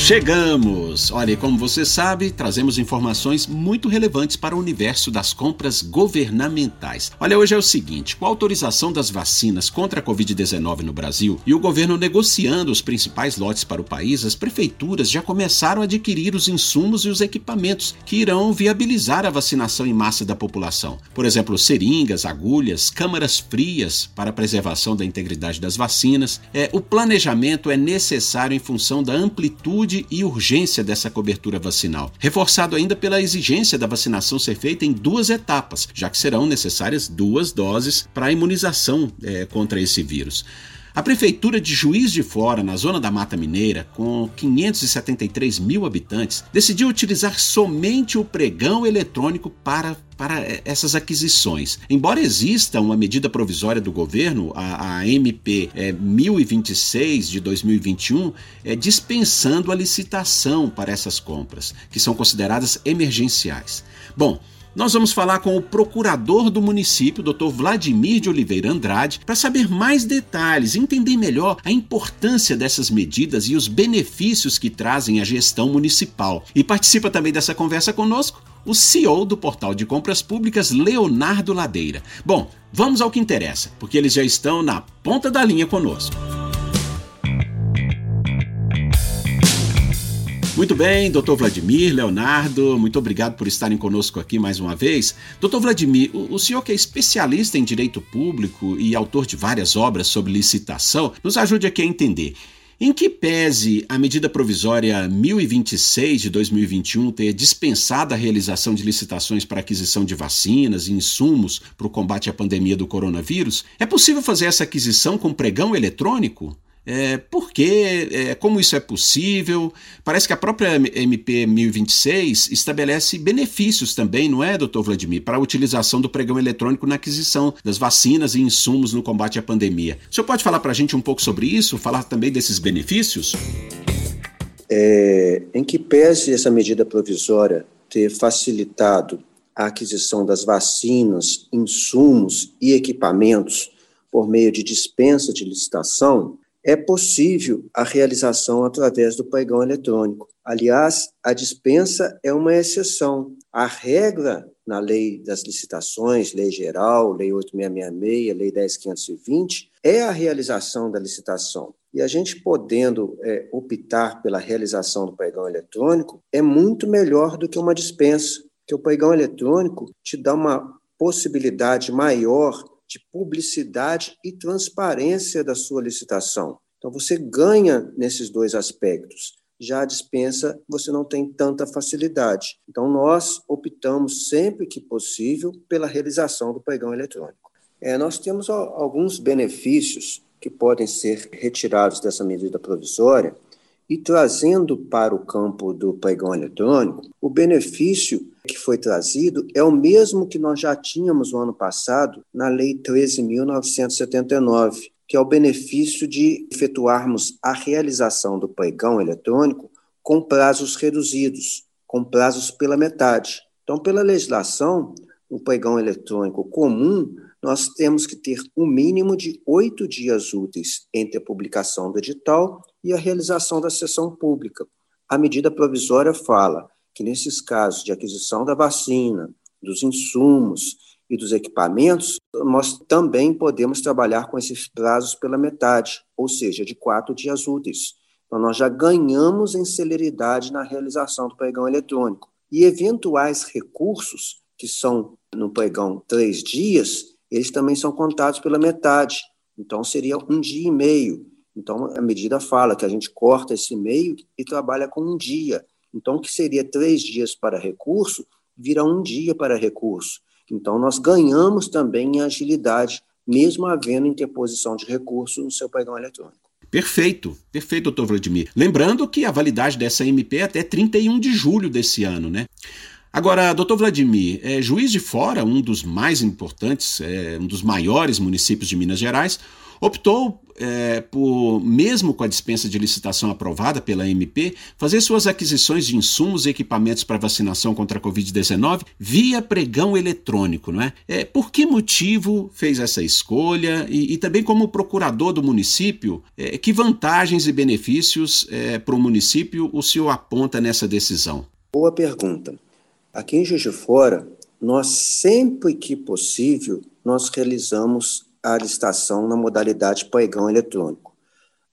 Chegamos! Olha, como você sabe, trazemos informações muito relevantes para o universo das compras governamentais. Olha, hoje é o seguinte: com a autorização das vacinas contra a Covid-19 no Brasil e o governo negociando os principais lotes para o país, as prefeituras já começaram a adquirir os insumos e os equipamentos que irão viabilizar a vacinação em massa da população. Por exemplo, seringas, agulhas, câmaras frias para a preservação da integridade das vacinas. É, o planejamento é necessário em função da amplitude e urgência dessa cobertura vacinal, reforçado ainda pela exigência da vacinação ser feita em duas etapas, já que serão necessárias duas doses para a imunização é, contra esse vírus. A Prefeitura de Juiz de Fora, na zona da Mata Mineira, com 573 mil habitantes, decidiu utilizar somente o pregão eletrônico para, para essas aquisições. Embora exista uma medida provisória do governo, a, a MP é, 1026 de 2021, é, dispensando a licitação para essas compras, que são consideradas emergenciais. Bom, nós vamos falar com o procurador do município, Dr. Vladimir de Oliveira Andrade, para saber mais detalhes, entender melhor a importância dessas medidas e os benefícios que trazem à gestão municipal. E participa também dessa conversa conosco o CEO do Portal de Compras Públicas, Leonardo Ladeira. Bom, vamos ao que interessa, porque eles já estão na ponta da linha conosco. Muito bem, doutor Vladimir, Leonardo, muito obrigado por estarem conosco aqui mais uma vez. Doutor Vladimir, o, senhor que é especialista em direito público e autor de várias obras sobre licitação, nos ajude aqui a entender. Em que pese a medida provisória 1026 de 2021 ter dispensado a realização de licitações para aquisição de vacinas e insumos para o combate à pandemia do coronavírus, é possível fazer essa aquisição com pregão eletrônico? É, por quê? É, como isso é possível? Parece que a própria MP 1026 estabelece benefícios também, não é, doutor Vladimir, para a utilização do pregão eletrônico na aquisição das vacinas e insumos no combate à pandemia. O senhor pode falar para a gente um pouco sobre isso? Falar também desses benefícios? É, em que pese essa medida provisória ter facilitado a aquisição das vacinas, insumos e equipamentos por meio de dispensa de licitação, é possível a realização através do pregão eletrônico. Aliás, a dispensa é uma exceção. A regra na lei das licitações, lei geral, lei 8666, lei 10520, é a realização da licitação. E a gente podendo é, optar pela realização do pregão eletrônico é muito melhor do que uma dispensa, que o pregão eletrônico te dá uma possibilidade maior de publicidade e transparência da sua licitação. Então, você ganha nesses dois aspectos. Já a dispensa, você não tem tanta facilidade. Então, nós optamos sempre que possível pela realização do pregão eletrônico. É, nós temos alguns benefícios que podem ser retirados dessa medida provisória e trazendo para o campo do pregão eletrônico, o benefício que foi trazido é o mesmo que nós já tínhamos no ano passado na Lei 13.979, que é o benefício de efetuarmos a realização do pregão eletrônico com prazos reduzidos, com prazos pela metade. Então, pela legislação, o pregão eletrônico comum, nós temos que ter um mínimo de oito dias úteis entre a publicação do edital e a realização da sessão pública. A medida provisória fala que, nesses casos de aquisição da vacina, dos insumos e dos equipamentos, nós também podemos trabalhar com esses prazos pela metade, ou seja, de quatro dias úteis. Então, nós já ganhamos em celeridade na realização do pregão eletrônico. E eventuais recursos, que são no pregão três dias, eles também são contados pela metade. Então, seria um dia e meio. Então, a medida fala que a gente corta esse meio e trabalha com um dia. Então, o que seria três dias para recurso, vira um dia para recurso. Então, nós ganhamos também em agilidade, mesmo havendo interposição de recurso no seu pregão eletrônico. Perfeito, perfeito, doutor Vladimir. Lembrando que a validade dessa MP é até 31 de julho desse ano, né? Agora, doutor Vladimir, é, Juiz de Fora, um dos mais importantes, é, um dos maiores municípios de Minas Gerais, optou é, por, mesmo com a dispensa de licitação aprovada pela MP, fazer suas aquisições de insumos e equipamentos para vacinação contra a Covid-19 via pregão eletrônico, não é? é? Por que motivo fez essa escolha? E, e também, como procurador do município, é, que vantagens e benefícios é, para o município o senhor aponta nessa decisão? Boa pergunta. Aqui em Juiz de Fora, nós sempre que possível, nós realizamos a licitação na modalidade pregão eletrônico.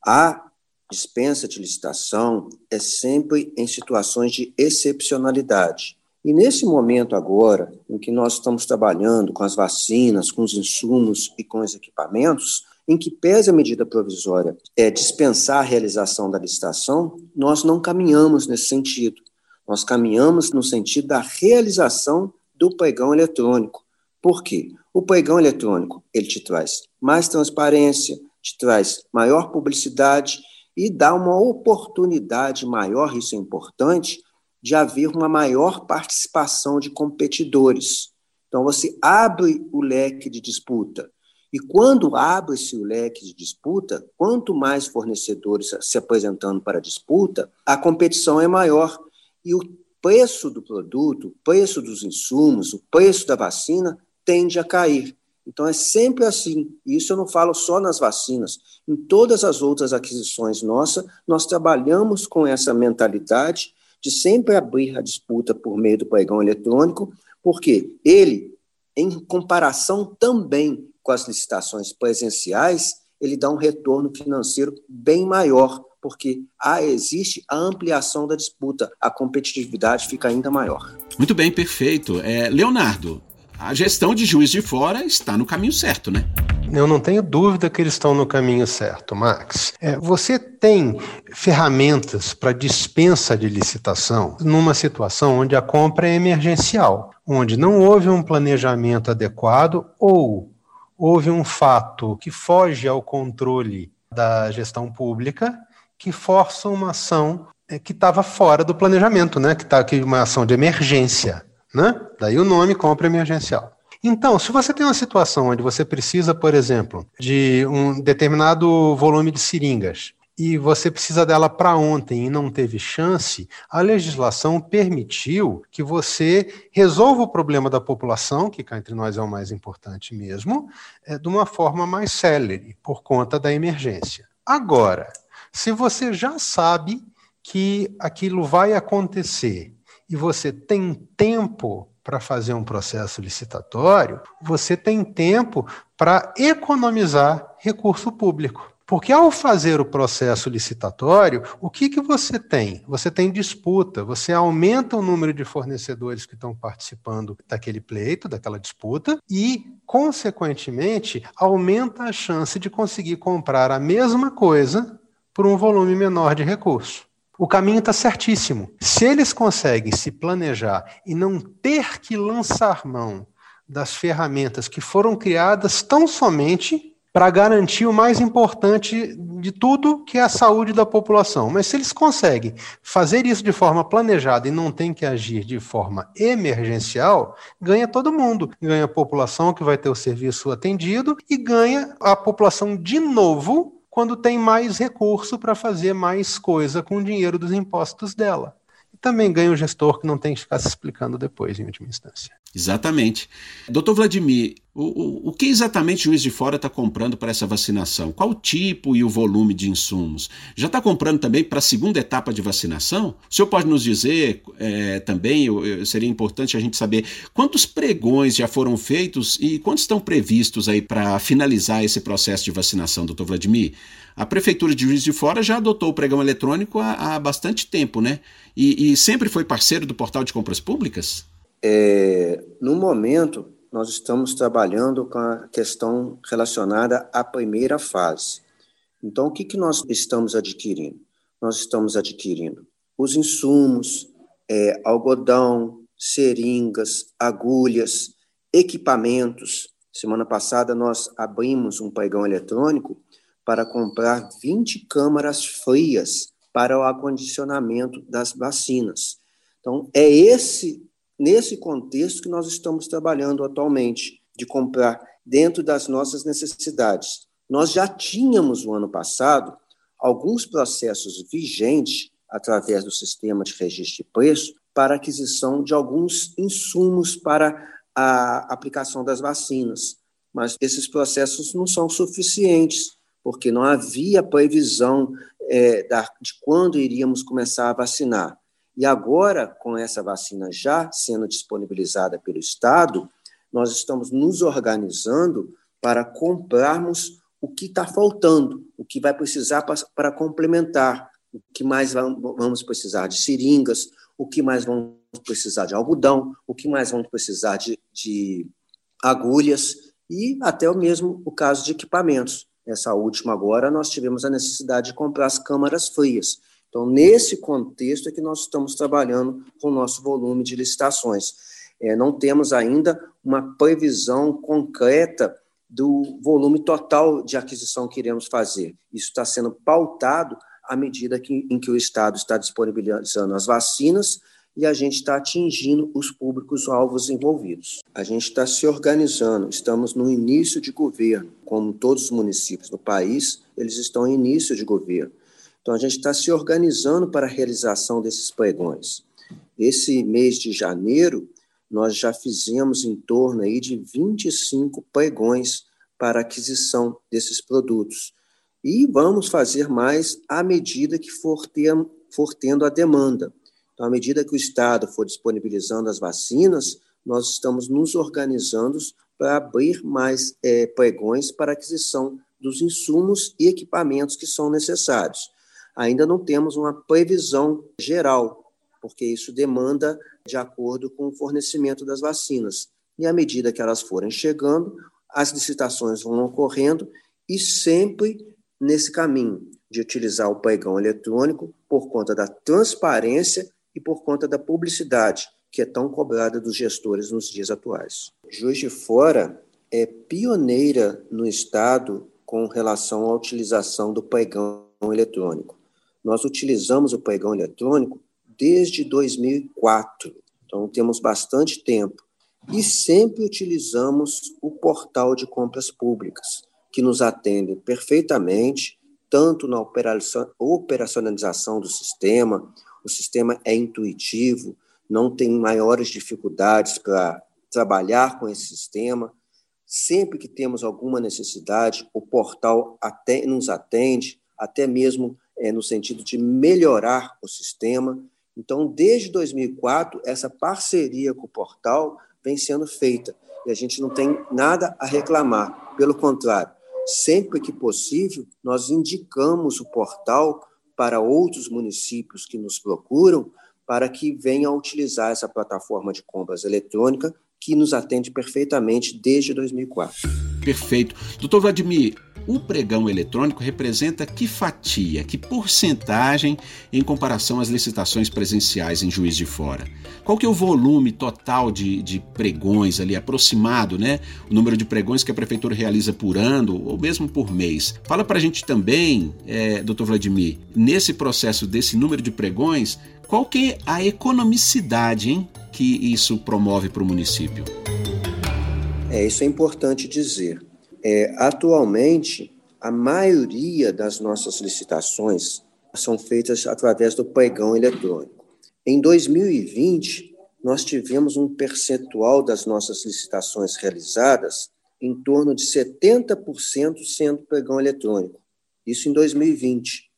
A dispensa de licitação é sempre em situações de excepcionalidade. E nesse momento agora, em que nós estamos trabalhando com as vacinas, com os insumos e com os equipamentos, em que pese a medida provisória é dispensar a realização da licitação, nós não caminhamos nesse sentido. Nós caminhamos no sentido da realização do pregão eletrônico. Por quê? O pregão eletrônico, ele te traz mais transparência, te traz maior publicidade e dá uma oportunidade maior, isso é importante, de haver uma maior participação de competidores. Então, você abre o leque de disputa. E quando abre-se o leque de disputa, quanto mais fornecedores se apresentando para a disputa, a competição é maior. E o preço do produto, o preço dos insumos, o preço da vacina tende a cair. Então é sempre assim. Isso eu não falo só nas vacinas. Em todas as outras aquisições nossas, nós trabalhamos com essa mentalidade de sempre abrir a disputa por meio do pregão eletrônico, porque ele, em comparação também com as licitações presenciais, ele dá um retorno financeiro bem maior, porque há, existe a ampliação da disputa, a competitividade fica ainda maior. Muito bem, perfeito. É, Leonardo, a gestão de Juiz de Fora está no caminho certo, né? Eu não tenho dúvida que eles estão no caminho certo, Max. É, você tem ferramentas para dispensa de licitação numa situação onde a compra é emergencial, onde não houve um planejamento adequado ou houve um fato que foge ao controle da gestão pública que força uma ação é, que estava fora do planejamento, né? que está aqui uma ação de emergência. Né? Daí o nome compra emergencial. Então, se você tem uma situação onde você precisa, por exemplo, de um determinado volume de seringas e você precisa dela para ontem e não teve chance, a legislação permitiu que você resolva o problema da população, que cá entre nós é o mais importante mesmo, é, de uma forma mais célere, por conta da emergência. Agora, se você já sabe que aquilo vai acontecer e você tem tempo para fazer um processo licitatório, você tem tempo para economizar recurso público. Porque ao fazer o processo licitatório, o que, que você tem? Você tem disputa, você aumenta o número de fornecedores que estão participando daquele pleito, daquela disputa, e, consequentemente, aumenta a chance de conseguir comprar a mesma coisa por um volume menor de recurso. O caminho está certíssimo. Se eles conseguem se planejar e não ter que lançar mão das ferramentas que foram criadas tão somente para garantir o mais importante de tudo, que é a saúde da população. Mas se eles conseguem fazer isso de forma planejada e não tem que agir de forma emergencial, ganha todo mundo. Ganha a população que vai ter o serviço atendido e ganha a população de novo quando tem mais recurso para fazer mais coisa com o dinheiro dos impostos dela. Também ganha o gestor que não tem que ficar se explicando depois, em última instância. Exatamente. Doutor Vladimir, o, o, o que exatamente o Juiz de Fora está comprando para essa vacinação? Qual o tipo e o volume de insumos? Já está comprando também para a segunda etapa de vacinação? O senhor pode nos dizer é, também, eu, eu, seria importante a gente saber quantos pregões já foram feitos e quantos estão previstos aí para finalizar esse processo de vacinação, doutor Vladimir? A Prefeitura de Juiz de Fora já adotou o pregão eletrônico há, há bastante tempo, né? E, e sempre foi parceiro do portal de compras públicas? É, no momento, nós estamos trabalhando com a questão relacionada à primeira fase. Então, o que, que nós estamos adquirindo? Nós estamos adquirindo os insumos, é, algodão, seringas, agulhas, equipamentos. Semana passada, nós abrimos um pregão eletrônico para comprar 20 câmaras frias para o acondicionamento das vacinas. Então, é esse nesse contexto que nós estamos trabalhando atualmente, de comprar dentro das nossas necessidades. Nós já tínhamos, no ano passado, alguns processos vigentes, através do sistema de registro de preço, para aquisição de alguns insumos para a aplicação das vacinas. Mas esses processos não são suficientes, porque não havia previsão é, da, de quando iríamos começar a vacinar. E agora, com essa vacina já sendo disponibilizada pelo Estado, nós estamos nos organizando para comprarmos o que está faltando, o que vai precisar para complementar, o que mais vamos precisar de seringas, o que mais vamos precisar de algodão, o que mais vamos precisar de, de agulhas e até mesmo o caso de equipamentos. Essa última agora nós tivemos a necessidade de comprar as câmaras frias. Então, nesse contexto é que nós estamos trabalhando com o nosso volume de licitações. É, não temos ainda uma previsão concreta do volume total de aquisição que iremos fazer. Isso está sendo pautado à medida que, em que o Estado está disponibilizando as vacinas e a gente está atingindo os públicos-alvos envolvidos. A gente está se organizando, estamos no início de governo, como todos os municípios do país, eles estão em início de governo. Então, a gente está se organizando para a realização desses pregões. Esse mês de janeiro, nós já fizemos em torno aí de 25 pregões para aquisição desses produtos. E vamos fazer mais à medida que for, ter, for tendo a demanda. Então, à medida que o Estado for disponibilizando as vacinas, nós estamos nos organizando para abrir mais é, pregões para aquisição dos insumos e equipamentos que são necessários. Ainda não temos uma previsão geral porque isso demanda de acordo com o fornecimento das vacinas. E à medida que elas forem chegando, as licitações vão ocorrendo e sempre nesse caminho de utilizar o pregão eletrônico por conta da transparência e por conta da publicidade, que é tão cobrada dos gestores nos dias atuais. Juiz de Fora é pioneira no Estado com relação à utilização do pregão eletrônico. Nós utilizamos o pregão eletrônico desde 2004, então temos bastante tempo. E sempre utilizamos o portal de compras públicas, que nos atende perfeitamente, tanto na operacionalização do sistema, o sistema é intuitivo, não tem maiores dificuldades para trabalhar com esse sistema. Sempre que temos alguma necessidade, o portal até nos atende, até mesmo é, no sentido de melhorar o sistema. Então, desde 2004, essa parceria com o portal vem sendo feita e a gente não tem nada a reclamar. Pelo contrário, sempre que possível, nós indicamos o portal para outros municípios que nos procuram para que venham a utilizar essa plataforma de compras eletrônica que nos atende perfeitamente desde 2004. Perfeito. Doutor Vladimir, o pregão eletrônico representa que fatia, que porcentagem em comparação às licitações presenciais em Juiz de Fora? Qual que é o volume total de, de pregões ali, aproximado, né? O número de pregões que a prefeitura realiza por ano ou mesmo por mês. Fala para a gente também, é, doutor Vladimir, nesse processo desse número de pregões, qual que é a economicidade hein, que isso promove para o município? É, isso é importante dizer. É, atualmente, a maioria das nossas licitações são feitas através do pregão eletrônico. Em 2020, nós tivemos um percentual das nossas licitações realizadas em torno de 70% sendo pregão eletrônico. Isso em 2020.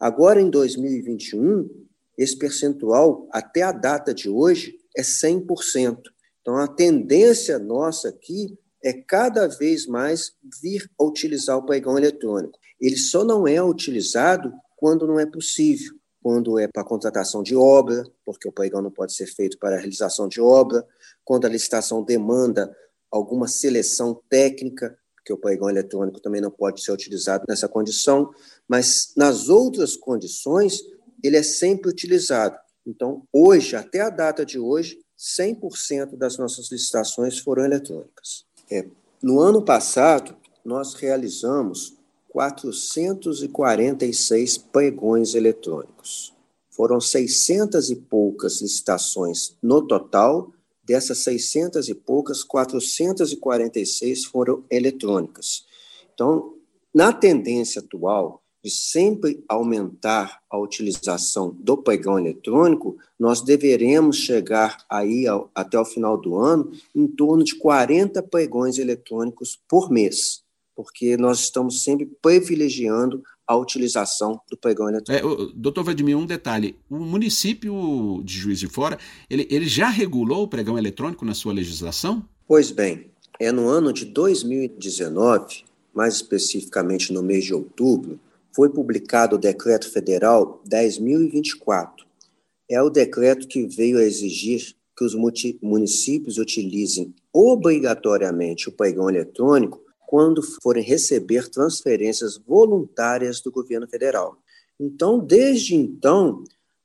Agora, em 2021, esse percentual, até a data de hoje, é 100%. Então, a tendência nossa aqui é cada vez mais vir a utilizar o pregão eletrônico. Ele só não é utilizado quando não é possível, quando é para contratação de obra, porque o pregão não pode ser feito para a realização de obra, quando a licitação demanda alguma seleção técnica, porque o pregão eletrônico também não pode ser utilizado nessa condição, mas nas outras condições ele é sempre utilizado. Então, hoje, até a data de hoje, 100% das nossas licitações foram eletrônicas. É, no ano passado, nós realizamos 446 pregões eletrônicos. Foram 600 e poucas licitações no total dessas 600 e poucas, 446 foram eletrônicas. Então, na tendência atual de sempre aumentar a utilização do pregão eletrônico, nós deveremos chegar aí ao, até o final do ano em torno de 40 pregões eletrônicos por mês, porque nós estamos sempre privilegiando a utilização do pregão eletrônico. É, doutor Vladimir, um detalhe: o município de Juiz de Fora, ele, ele já regulou o pregão eletrônico na sua legislação? Pois bem, é no ano de 2019, mais especificamente no mês de outubro, foi publicado o Decreto Federal 10.024. É o decreto que veio a exigir que os municípios utilizem obrigatoriamente o pregão eletrônico quando forem receber transferências voluntárias do governo federal. Então, desde então,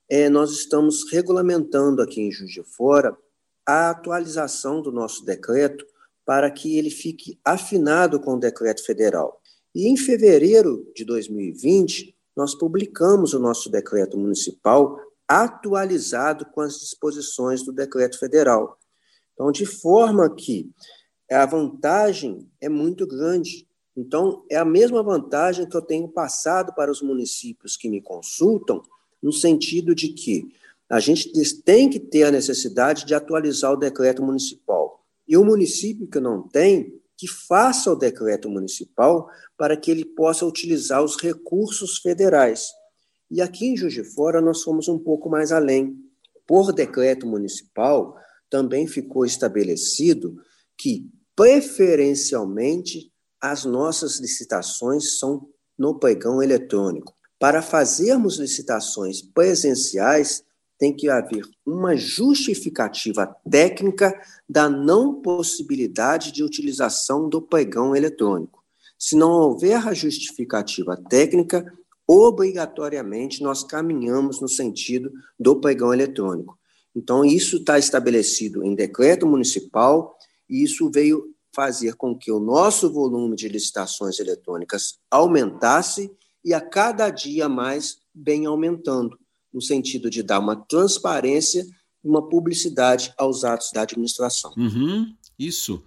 é, nós estamos regulamentando aqui em Juiz de Fora a atualização do nosso decreto para que ele fique afinado com o decreto federal. E em fevereiro de 2020, nós publicamos o nosso decreto municipal atualizado com as disposições do decreto federal. Então, de forma que a vantagem é muito grande. Então, é a mesma vantagem que eu tenho passado para os municípios que me consultam, no sentido de que a gente tem que ter a necessidade de atualizar o decreto municipal. E o município que não tem, que faça o decreto municipal para que ele possa utilizar os recursos federais. E aqui em Juiz de Fora nós fomos um pouco mais além. Por decreto municipal, também ficou estabelecido que preferencialmente as nossas licitações são no pregão eletrônico. Para fazermos licitações presenciais, tem que haver uma justificativa técnica da não possibilidade de utilização do pregão eletrônico. Se não houver a justificativa técnica, obrigatoriamente nós caminhamos no sentido do pregão eletrônico. Então, isso está estabelecido em decreto municipal e isso veio fazer com que o nosso volume de licitações eletrônicas aumentasse e a cada dia mais bem aumentando, no sentido de dar uma transparência e uma publicidade aos atos da administração. Uhum, isso.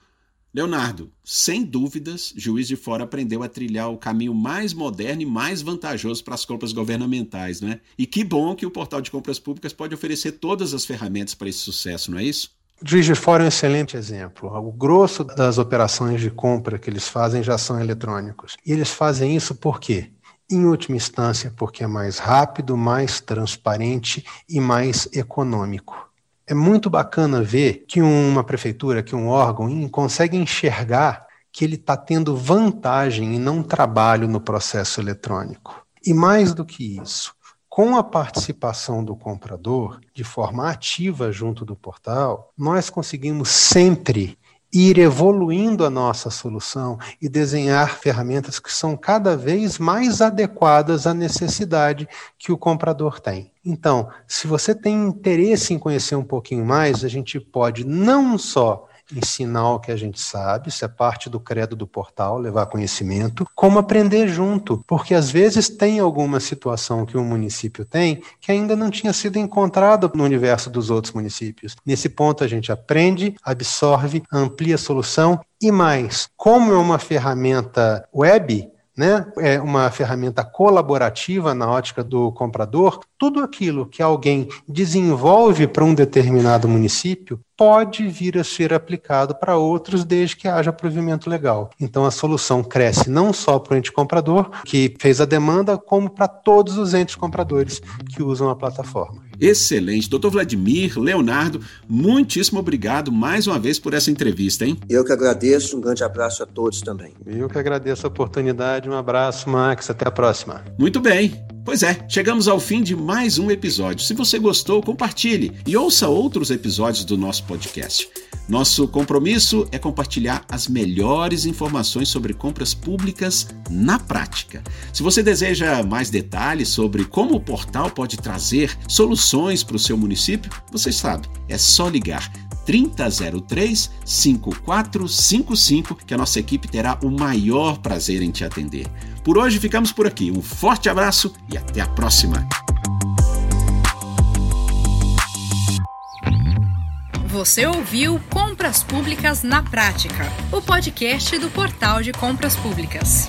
Leonardo, sem dúvidas, Juiz de Fora aprendeu a trilhar o caminho mais moderno e mais vantajoso para as compras governamentais, né? E que bom que o portal de compras públicas pode oferecer todas as ferramentas para esse sucesso, não é isso? Juiz de Fora é um excelente exemplo. O grosso das operações de compra que eles fazem já são eletrônicos. E eles fazem isso por quê? Em última instância, porque é mais rápido, mais transparente e mais econômico. É muito bacana ver que uma prefeitura, que um órgão consegue enxergar que ele está tendo vantagem e não trabalho no processo eletrônico. E mais do que isso, com a participação do comprador, de forma ativa junto do portal, nós conseguimos sempre ir evoluindo a nossa solução e desenhar ferramentas que são cada vez mais adequadas à necessidade que o comprador tem. Então, se você tem interesse em conhecer um pouquinho mais, a gente pode não só ensinar o que a gente sabe, isso é parte do credo do portal, levar conhecimento, como aprender junto, porque às vezes tem alguma situação que um município tem que ainda não tinha sido encontrada no universo dos outros municípios. Nesse ponto a gente aprende, absorve, amplia a solução e mais, como é uma ferramenta web, né? é uma ferramenta colaborativa na ótica do comprador, tudo aquilo que alguém desenvolve para um determinado município pode vir a ser aplicado para outros desde que haja provimento legal. Então a solução cresce não só para o ente comprador, que fez a demanda, como para todos os entes compradores que usam a plataforma. Excelente. Doutor Vladimir, Leonardo, muitíssimo obrigado mais uma vez por essa entrevista, hein? Eu que agradeço, um grande abraço a todos também. Eu que agradeço a oportunidade, um abraço, Max, até a próxima. Muito bem. Pois é, chegamos ao fim de mais um episódio. Se você gostou, compartilhe e ouça outros episódios do nosso podcast. Nosso compromisso é compartilhar as melhores informações sobre compras públicas na prática. Se você deseja mais detalhes sobre como o portal pode trazer soluções para o seu município, você sabe, é só ligar 3003 5455 que a nossa equipe terá o maior prazer em te atender. Por hoje ficamos por aqui. Um forte abraço e até a próxima. Você ouviu Compras Públicas na Prática, o podcast do Portal de Compras Públicas.